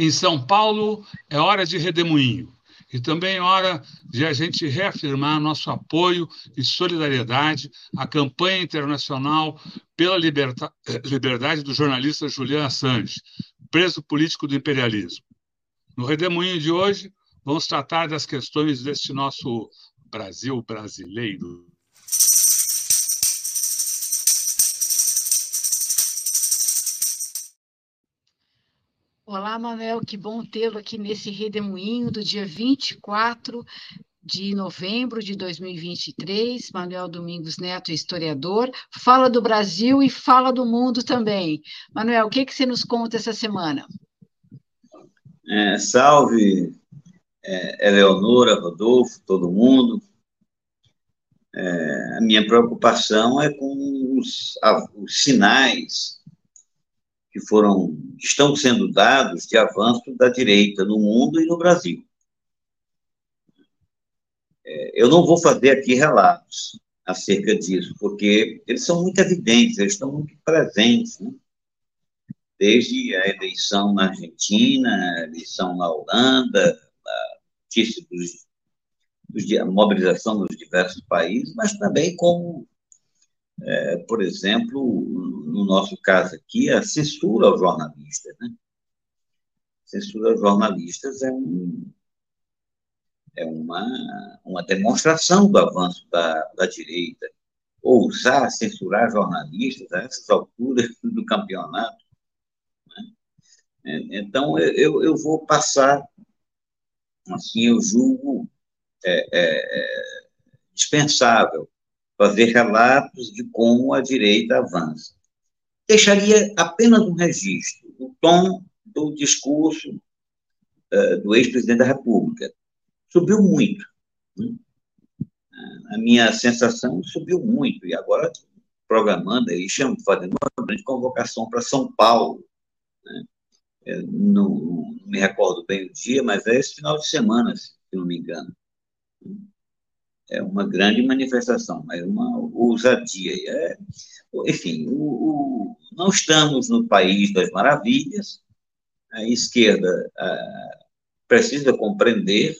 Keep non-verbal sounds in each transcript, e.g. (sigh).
Em São Paulo, é hora de redemoinho e também é hora de a gente reafirmar nosso apoio e solidariedade à campanha internacional pela liberta... liberdade do jornalista Julian Assange, preso político do imperialismo. No redemoinho de hoje, vamos tratar das questões deste nosso Brasil brasileiro. Olá, Manuel, que bom tê-lo aqui nesse redemoinho do dia 24 de novembro de 2023. Manuel Domingos Neto, historiador, fala do Brasil e fala do mundo também. Manuel, o que, que você nos conta essa semana? É, salve, é, Eleonora, Rodolfo, todo mundo. É, a minha preocupação é com os, os sinais que foram estão sendo dados de avanço da direita no mundo e no Brasil. É, eu não vou fazer aqui relatos acerca disso, porque eles são muito evidentes, eles estão muito presentes, né? desde a eleição na Argentina, a eleição na Holanda, a notícia dos, dos, a mobilização nos diversos países, mas também como é, por exemplo, no nosso caso aqui, a censura aos jornalistas. Né? Censura aos jornalistas é, um, é uma, uma demonstração do avanço da, da direita. Ousar censurar jornalistas a essas alturas (laughs) do campeonato. Né? É, então, eu, eu vou passar, assim, eu julgo é, é, é dispensável fazer relatos de como a direita avança. Deixaria apenas um registro, o tom do discurso uh, do ex-presidente da República. Subiu muito. Né? A minha sensação subiu muito, e agora programando aí, fazendo uma grande convocação para São Paulo. Né? Não, não, me recordo bem o dia, mas é esse final de semana, se não me engano é uma grande manifestação, mas uma ousadia. É, enfim, o, o, não estamos no país das maravilhas, a esquerda a, precisa compreender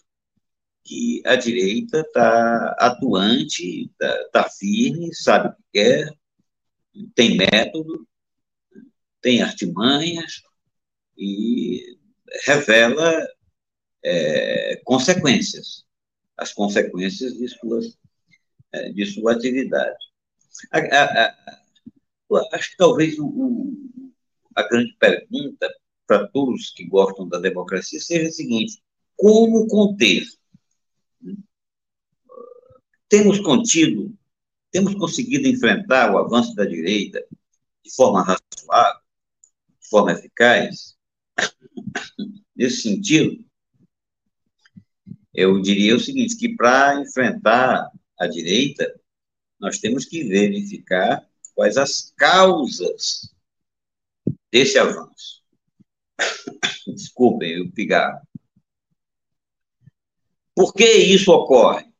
que a direita está atuante, está tá firme, sabe o que quer, tem método, tem artimanhas e revela é, consequências as consequências de, suas, de sua atividade. A, a, a, acho que talvez o, a grande pergunta para todos que gostam da democracia seja a seguinte: como conter? Temos contido, temos conseguido enfrentar o avanço da direita de forma razoável, de forma eficaz? Nesse sentido, eu diria o seguinte, que para enfrentar a direita, nós temos que verificar quais as causas desse avanço. (coughs) Desculpem o pigarro. Por que isso ocorre?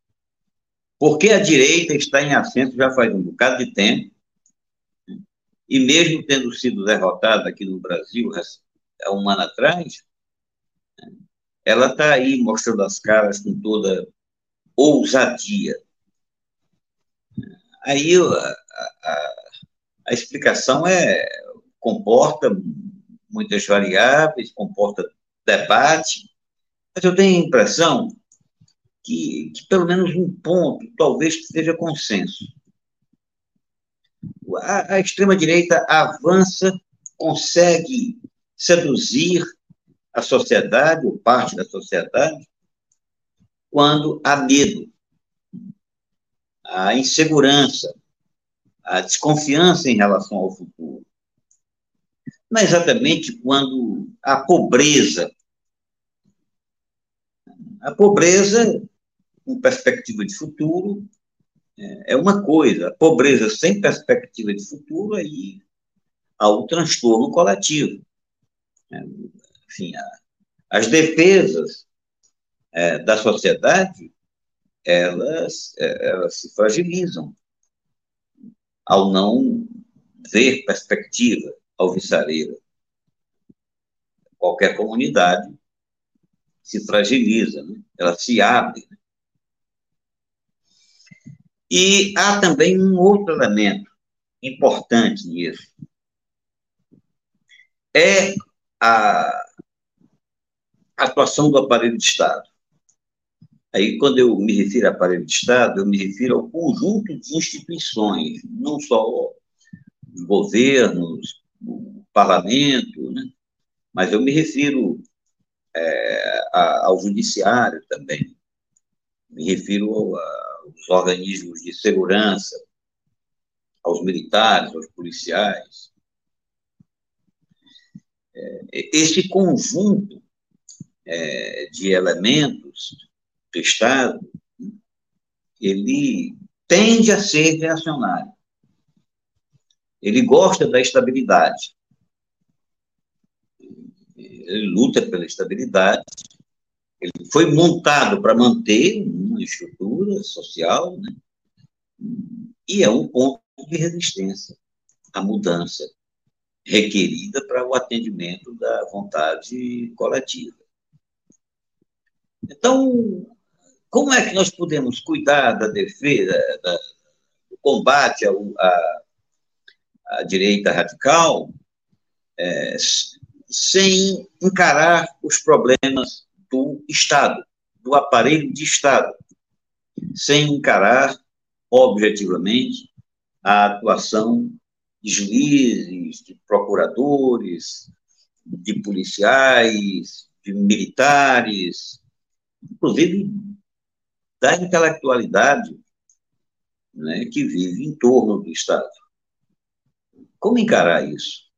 Porque a direita está em ascenso já faz um bocado de tempo, e mesmo tendo sido derrotada aqui no Brasil há um ano atrás, ela está aí mostrando as caras com toda ousadia. Aí a, a, a explicação é comporta muitas variáveis, comporta debate, mas eu tenho a impressão que, que pelo menos um ponto talvez seja consenso. A, a extrema-direita avança, consegue seduzir a sociedade, ou parte da sociedade, quando há medo, há insegurança, há desconfiança em relação ao futuro. Não é exatamente quando há pobreza. A pobreza, com perspectiva de futuro, é uma coisa. A pobreza sem perspectiva de futuro, aí há o transtorno coletivo enfim, a, as defesas é, da sociedade, elas, é, elas se fragilizam ao não ver perspectiva alvissareira. qualquer comunidade se fragiliza, né? ela se abre. E há também um outro elemento importante nisso. É a atuação do aparelho de Estado. Aí, quando eu me refiro a aparelho de Estado, eu me refiro ao conjunto de instituições, não só os governos, o parlamento, né? mas eu me refiro é, ao judiciário também, me refiro aos organismos de segurança, aos militares, aos policiais. É, esse conjunto é, de elementos do Estado, ele tende a ser reacionário. Ele gosta da estabilidade. Ele luta pela estabilidade. Ele foi montado para manter uma estrutura social, né? e é um ponto de resistência à mudança requerida para o atendimento da vontade coletiva. Então, como é que nós podemos cuidar da defesa, da, do combate à, à, direita radical, é, sem encarar os problemas do Estado, do aparelho de Estado, sem encarar objetivamente a atuação de juízes, de procuradores, de policiais, de militares, inclusive da intelectualidade né, que vive em torno do Estado. Como encarar isso?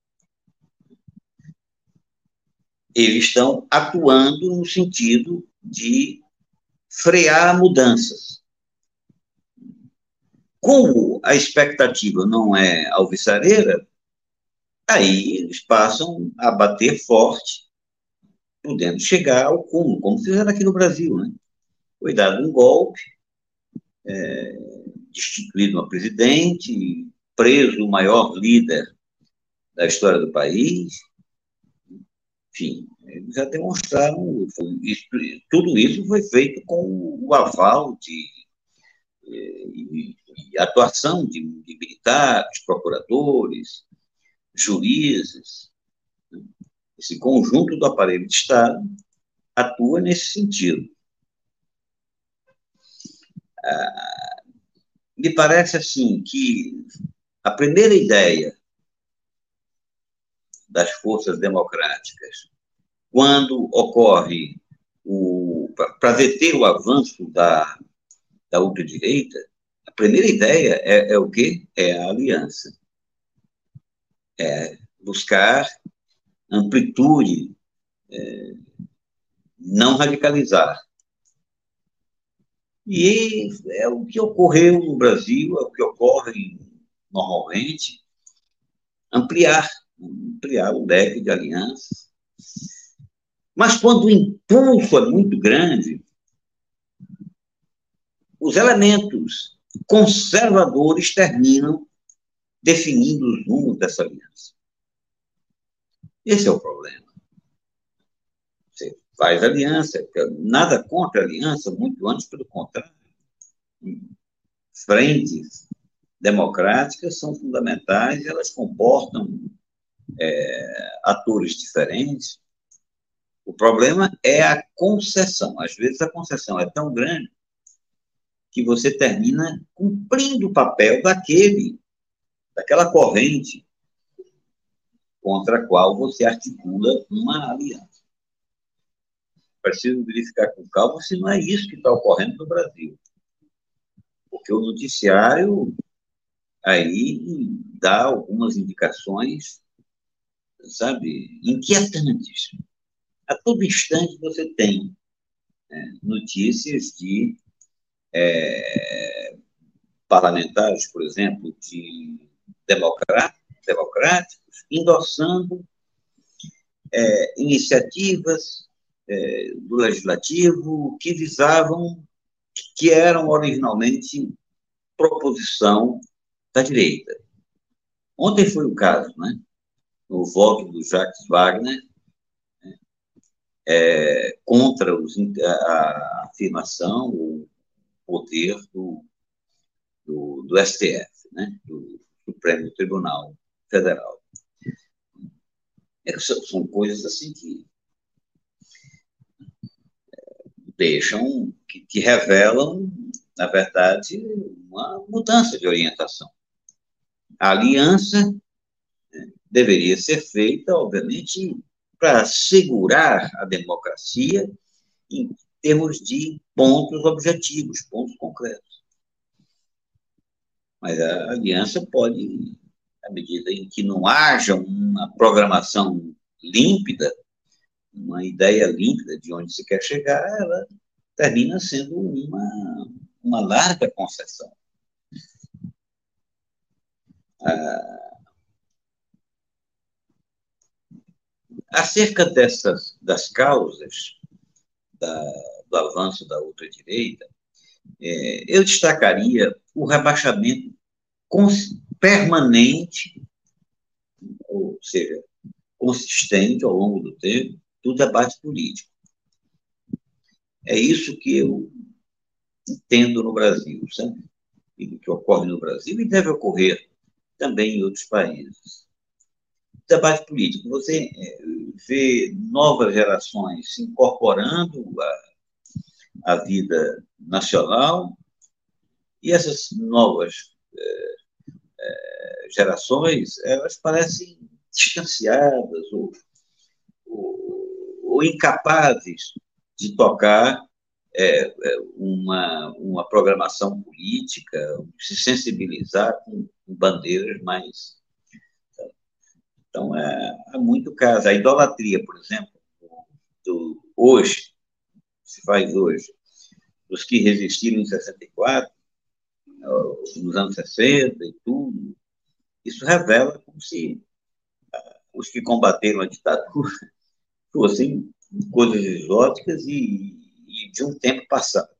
Eles estão atuando no sentido de frear mudanças. Como a expectativa não é alvissareira, aí eles passam a bater forte, podendo chegar ao cúmulo, como fizeram aqui no Brasil, né? foi dado um golpe, é, destituído uma presidente, preso o maior líder da história do país. Enfim, eles já demonstraram, isso, tudo isso foi feito com o aval de, de, de atuação de, de militares, procuradores, juízes. Esse conjunto do aparelho de Estado atua nesse sentido. Ah, me parece assim que a primeira ideia das forças democráticas, quando ocorre para deter o avanço da, da ultradireita, a primeira ideia é, é o quê? É a aliança. É buscar amplitude, é, não radicalizar. E é o que ocorreu no Brasil, é o que ocorre normalmente, ampliar, ampliar o leque de alianças. Mas quando o impulso é muito grande, os elementos conservadores terminam definindo os rumos dessa aliança. Esse é o problema faz aliança, nada contra aliança, muito antes, pelo contrário. Frentes democráticas são fundamentais, elas comportam é, atores diferentes. O problema é a concessão. Às vezes a concessão é tão grande que você termina cumprindo o papel daquele, daquela corrente contra a qual você articula uma aliança preciso verificar com calma se não é isso que está ocorrendo no Brasil. Porque o noticiário aí dá algumas indicações, sabe, inquietantes. A todo instante você tem né, notícias de é, parlamentares, por exemplo, de democráticos, endossando é, iniciativas é, do legislativo que visavam, que eram originalmente proposição da direita. Ontem foi o caso, né? No voto do Jacques Wagner, né? é, contra os, a afirmação, o poder do, do, do STF, né, do Supremo Tribunal Federal. É, são coisas assim que é, deixam, que, que revelam, na verdade, uma mudança de orientação. A aliança né, deveria ser feita, obviamente, para assegurar a democracia em termos de pontos objetivos, pontos concretos. Mas a aliança pode, à medida em que não haja uma programação límpida, uma ideia límpida de onde se quer chegar, ela termina sendo uma, uma larga concessão. Ah, Acerca dessas, das causas da, do avanço da ultradireita, é, eu destacaria o rebaixamento permanente, ou seja, consistente ao longo do tempo, do debate político. É isso que eu entendo no Brasil, sabe? E que ocorre no Brasil e deve ocorrer também em outros países. Debate político. Você é, vê novas gerações se incorporando à, à vida nacional e essas novas é, é, gerações, elas parecem distanciadas ou, ou, ou incapazes de tocar é, uma, uma programação política, se sensibilizar com, bandeiras mais então, é, é muito caso. A idolatria, por exemplo, do, hoje, se faz hoje, os que resistiram em 64, nos anos 60 e tudo, isso revela como se uh, os que combateram a ditadura (laughs) fossem coisas exóticas e, e, de um tempo passado,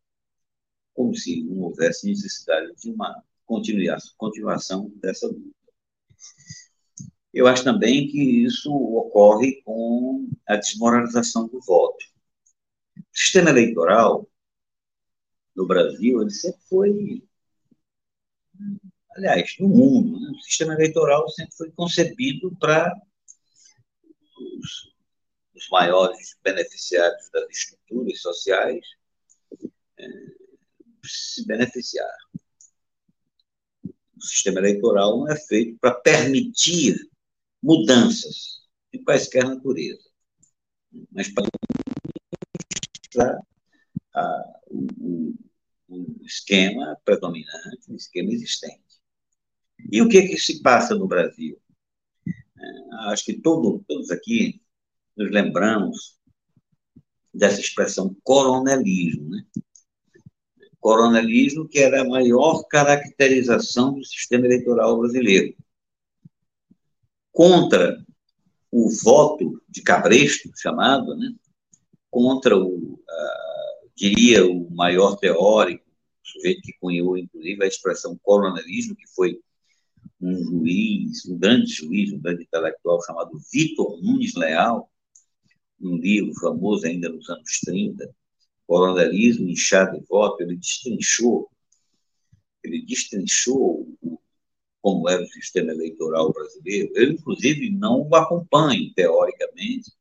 como se não houvesse necessidade de uma continuação dessa luta. Eu acho também que isso ocorre com a desmoralização do voto. O sistema eleitoral no Brasil, ele sempre foi, aliás, no mundo, né? o sistema eleitoral sempre foi concebido para os, os, maiores beneficiários das estruturas sociais é, se beneficiar. O sistema eleitoral não é feito para permitir mudanças de quaisquer natureza, mas para o, o, esquema predominante, o esquema existente. E o que, que se passa no Brasil? É, acho que todo, todos aqui nos lembramos dessa expressão coronelismo, né? Coronelismo que era a maior caracterização do sistema eleitoral brasileiro contra o voto de Cabresto, chamado, né? contra o, uh, diria, o maior teórico, o sujeito que cunhou, inclusive, a expressão coronelismo, que foi um juiz, um grande juiz, um grande intelectual chamado Vitor Nunes Leal, um livro famoso ainda nos anos 30, Coronelismo, Inchado e Voto, ele destrinchou, ele destrinchou como era o sistema eleitoral brasileiro, eu, inclusive, não o acompanho, teoricamente,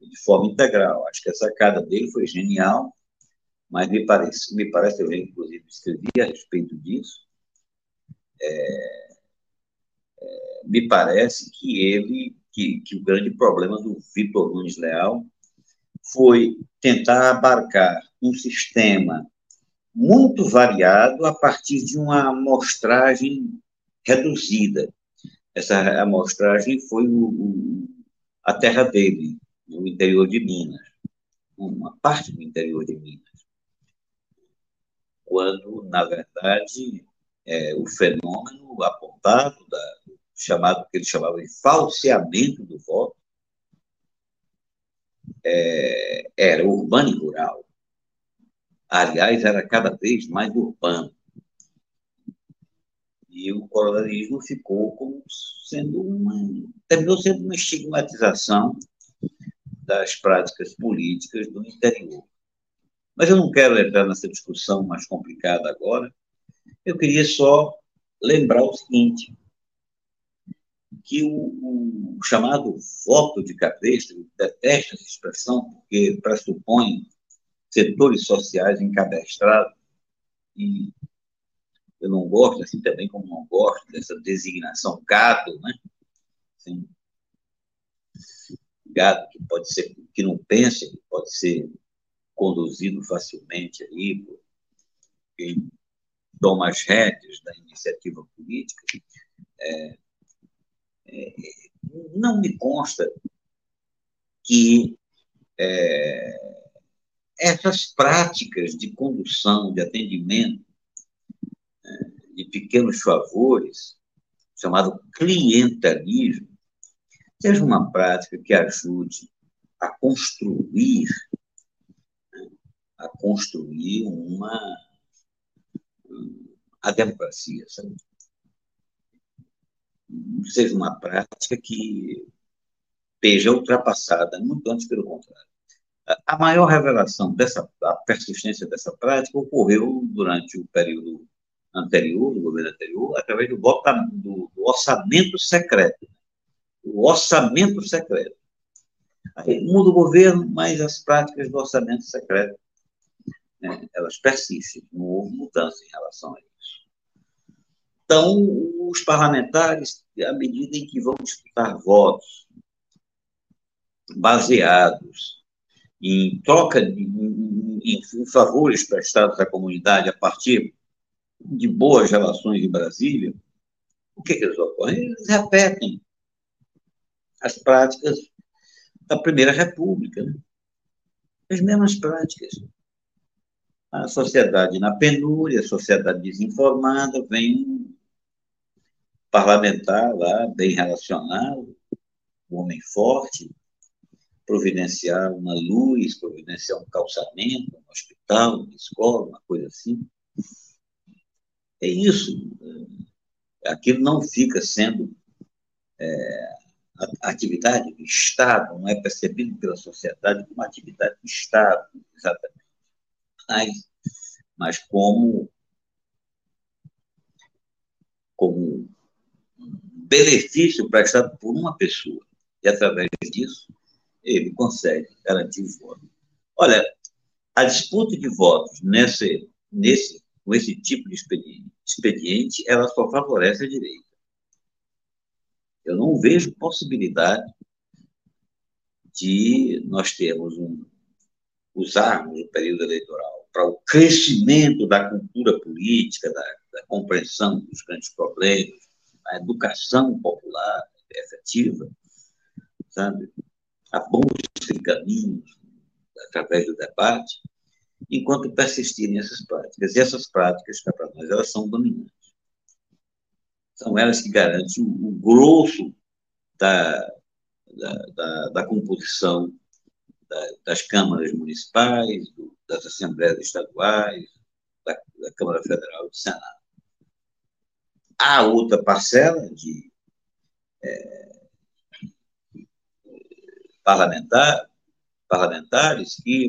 de forma integral. Acho que a sacada dele foi genial, mas me parece, me parece eu inclusive, escrevi a respeito disso, é, é, me parece que ele, que, que o grande problema do Vitor Nunes Leal foi tentar abarcar um sistema muito variado a partir de uma amostragem reduzida. Essa amostragem foi o, o, a terra dele, no interior de Minas, uma parte do interior de Minas. Quando, na verdade, é, o fenômeno apontado, da, chamado que ele chamava de falseamento do voto, é, era urbano e rural. Aliás, era cada vez mais urbano. E o coronelismo ficou como sendo uma. terminou sendo uma estigmatização das práticas políticas do interior. Mas eu não quero entrar nessa discussão mais complicada agora. Eu queria só lembrar o seguinte: que o, o chamado voto de cabresto, detesto essa expressão, porque pressupõe setores sociais encabestrados, e eu não gosto, assim também como não gosto dessa designação gado, né? Assim, gado que pode ser, que não pensa, que pode ser conduzido facilmente aí por quem toma as rédeas da iniciativa política. É, é, não me consta que é, essas práticas de condução, de atendimento, é, de pequenos favores, chamado clientelismo, seja uma prática que ajude a construir né, a construir uma a democracia, sabe? Seja uma prática que esteja ultrapassada, muito antes pelo contrário. A maior revelação dessa, a persistência dessa prática ocorreu durante o período anterior, do governo anterior, através do, voto, do, do orçamento secreto. O orçamento secreto. Aí muda o governo, mas as práticas do orçamento secreto, né, elas persistem. Não houve mudança em relação a isso. Então, os parlamentares, à medida em que vão disputar votos baseados em troca de em, em favores prestados à comunidade a partir de boas relações em Brasília, o que, que eles ocorrem? Eles repetem as práticas da Primeira República. Né? As mesmas práticas. A sociedade na penúria, a sociedade desinformada, vem parlamentar lá, bem relacionado, um homem forte, providenciar uma luz, providenciar um calçamento, um hospital, uma escola, uma coisa assim. É isso. Aquilo não fica sendo é, atividade do Estado, não é percebido pela sociedade como atividade do Estado, exatamente. Mas, mas como, como benefício prestado por uma pessoa. E através disso, ele consegue garantir o voto. Olha, a disputa de votos nesse, nesse, com esse tipo de expediente, expediente, ela só favorece a direita. Eu não vejo possibilidade de nós termos um, usarmos o período eleitoral para o crescimento da cultura política, da, da compreensão dos grandes problemas, a educação popular efetiva, sabe? a de caminhos através do debate, enquanto persistirem essas práticas. E essas práticas, cá para nós, elas são dominantes. São elas que garantem o, grosso da, da, da, da composição da, das câmaras municipais, do, das assembleias estaduais, da Câmara Federal e do Senado. Há outra parcela de é, parlamentar, parlamentares que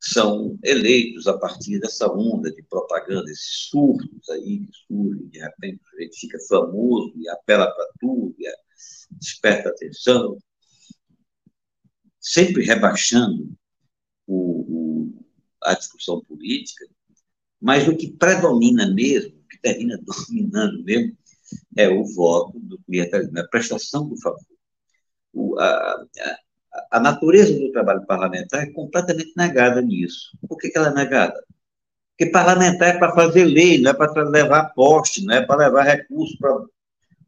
são eleitos a partir dessa onda de propaganda, esses surtos aí que surgem, de repente a gente fica famoso e apela para tudo, e desperta atenção, sempre rebaixando o, o, a discussão política, mas o que predomina mesmo, termina dominando mesmo, é o voto do clientelismo, é a prestação do favor o, a, a, natureza do trabalho parlamentar é completamente negada nisso. Por que, que ela é negada? Porque parlamentar é para fazer lei, não é para levar poste, não é para levar recursos para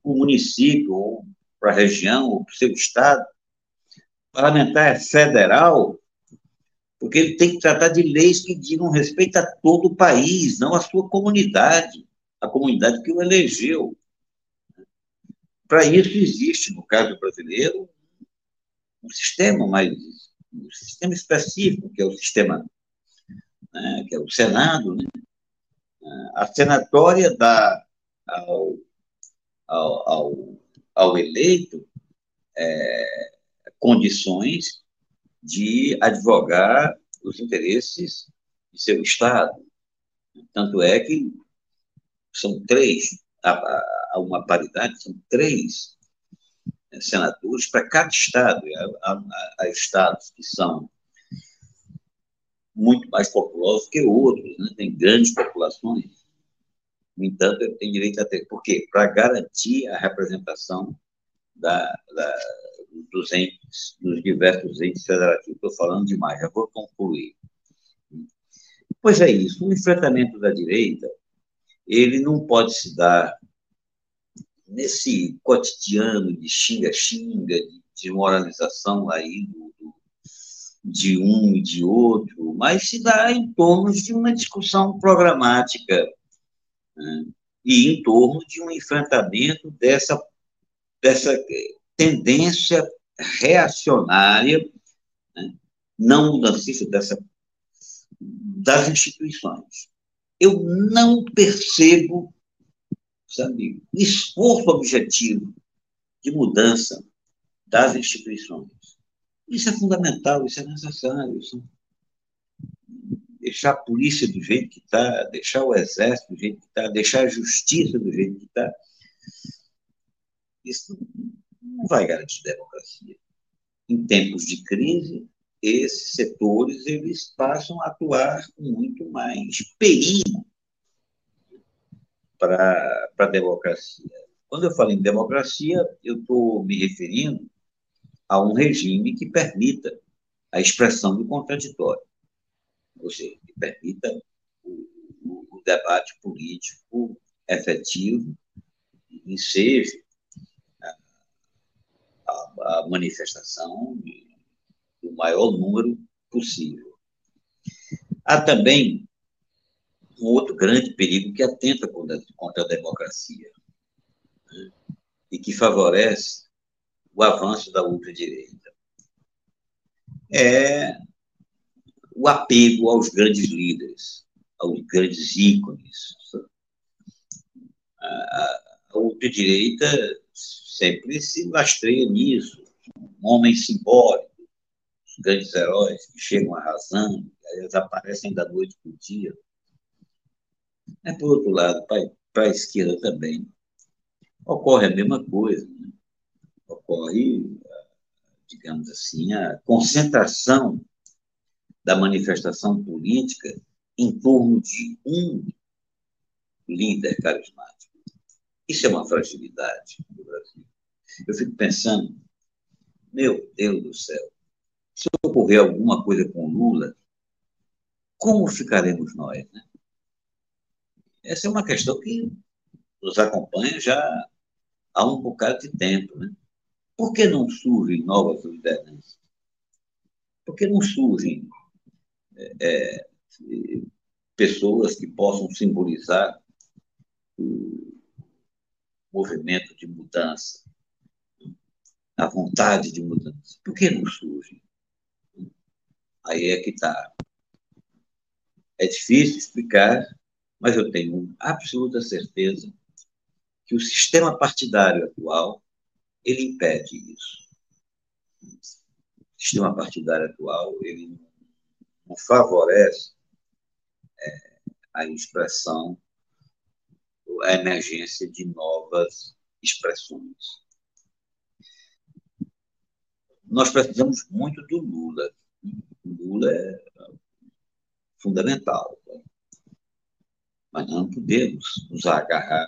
o município, ou para a região, ou para o seu estado. Parlamentar é federal, porque ele tem que tratar de leis que digam respeito a todo o país, não a sua comunidade, a comunidade que o elegeu. Para isso existe, no caso brasileiro, um sistema mais um sistema específico, que é o sistema, né, que é o Senado, né? a senatória dá ao, ao, ao, ao eleito é, condições de advogar os interesses de seu Estado. Tanto é que são três, há uma paridade, são três eh, senadores para cada Estado. Há, há, há estados que são muito mais populosos que outros, né? tem grandes populações. No entanto, ele tem direito a ter. Por quê? Para garantir a representação da, da, dos entes, dos diversos entes federativos. Estou falando demais, já vou concluir. Pois é isso, o enfrentamento da direita, ele não pode se dar nesse cotidiano de xinga-xinga, de desmoralização aí do, do, de um e de outro, mas se dá em torno de uma discussão programática né, e em torno de um enfrentamento dessa, dessa tendência reacionária, né, não mudancista dessa, das instituições. Eu não percebo, sabe, esforço objetivo de mudança das instituições. Isso é fundamental, isso é necessário. Isso... Deixar a polícia do jeito que está, deixar o exército do jeito que está, deixar a justiça do jeito que está. Isso não vai garantir democracia. Em tempos de crise, esses setores eles passam a atuar com muito mais perigo para a democracia. Quando eu falo em democracia, eu estou me referindo a um regime que permita a expressão do contraditório, ou seja, que permita o, o, o debate político efetivo e seja a, manifestação do maior número possível. Há também um outro grande perigo que atenta contra a democracia né? e que favorece o avanço da ultradireita. É o apego aos grandes líderes, aos grandes ícones. A, a ultradireita sempre se lastreia nisso. Um homem simbólico, grandes heróis que chegam arrasando, eles aparecem da noite para o dia. Mas, por outro lado, para a esquerda também, ocorre a mesma coisa. Né? Ocorre, digamos assim, a concentração da manifestação política em torno de um líder carismático. Isso é uma fragilidade do Brasil. Eu fico pensando, meu Deus do céu, ocorrer alguma coisa com Lula, como ficaremos nós? Né? Essa é uma questão que nos acompanha já há um bocado de tempo. Né? Por que não surgem novas lideranças? Por que não surgem é, é, pessoas que possam simbolizar o movimento de mudança? a vontade de mudança. Por que não surge? Aí é que está. É difícil explicar, mas eu tenho absoluta certeza que o sistema partidário atual ele impede isso. O sistema partidário atual ele não favorece é, a expressão, a emergência de novas expressões nós precisamos muito do Lula. Lula é fundamental. Mas não podemos nos agarrar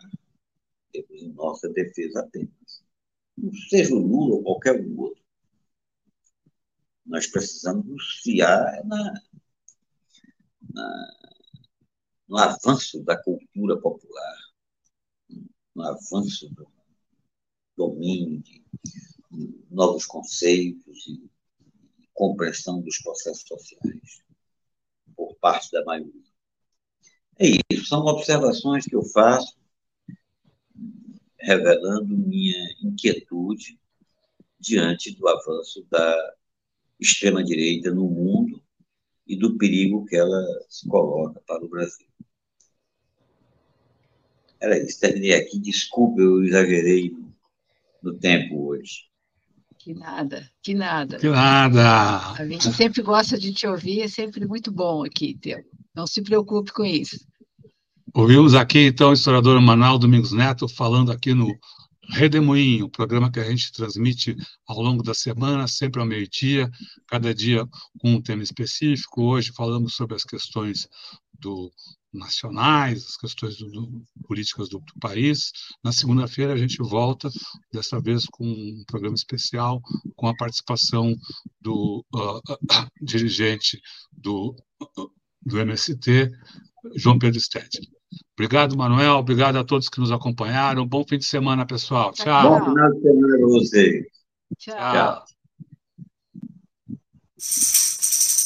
em nossa defesa apenas. Não seja o Lula ou qualquer outro. Nós precisamos nos fiar na, na, no avanço da cultura popular, no avanço do domínio de novos conceitos e compreensão dos processos sociais por parte da maioria. É isso, são observações que eu faço revelando minha inquietude diante do avanço da extrema-direita no mundo e do perigo que ela se coloca para o Brasil. Era isso, terminei aqui. Desculpe, eu exagerei no tempo hoje. Que nada, que nada. Que nada. A gente sempre gosta de te ouvir, é sempre muito bom aqui, Teu. Não se preocupe com isso. Ouvimos aqui, então, o historiador Manuel Domingos Neto falando aqui no Redemoinho, programa que a gente transmite ao longo da semana, sempre ao meio-dia, cada dia com um tema específico. Hoje falamos sobre as questões do nacionais, as questões do, do, políticas do, do, país. Na segunda-feira a gente volta, dessa vez com um programa especial, com a participação do uh, uh, (coughs) dirigente do, uh, do MST, João Pedro Stedley. Obrigado, Manuel. Obrigado a todos que nos acompanharam. Bom fim de semana, pessoal. Tchau. Bom final de semana para vocês. Tchau. Tchau.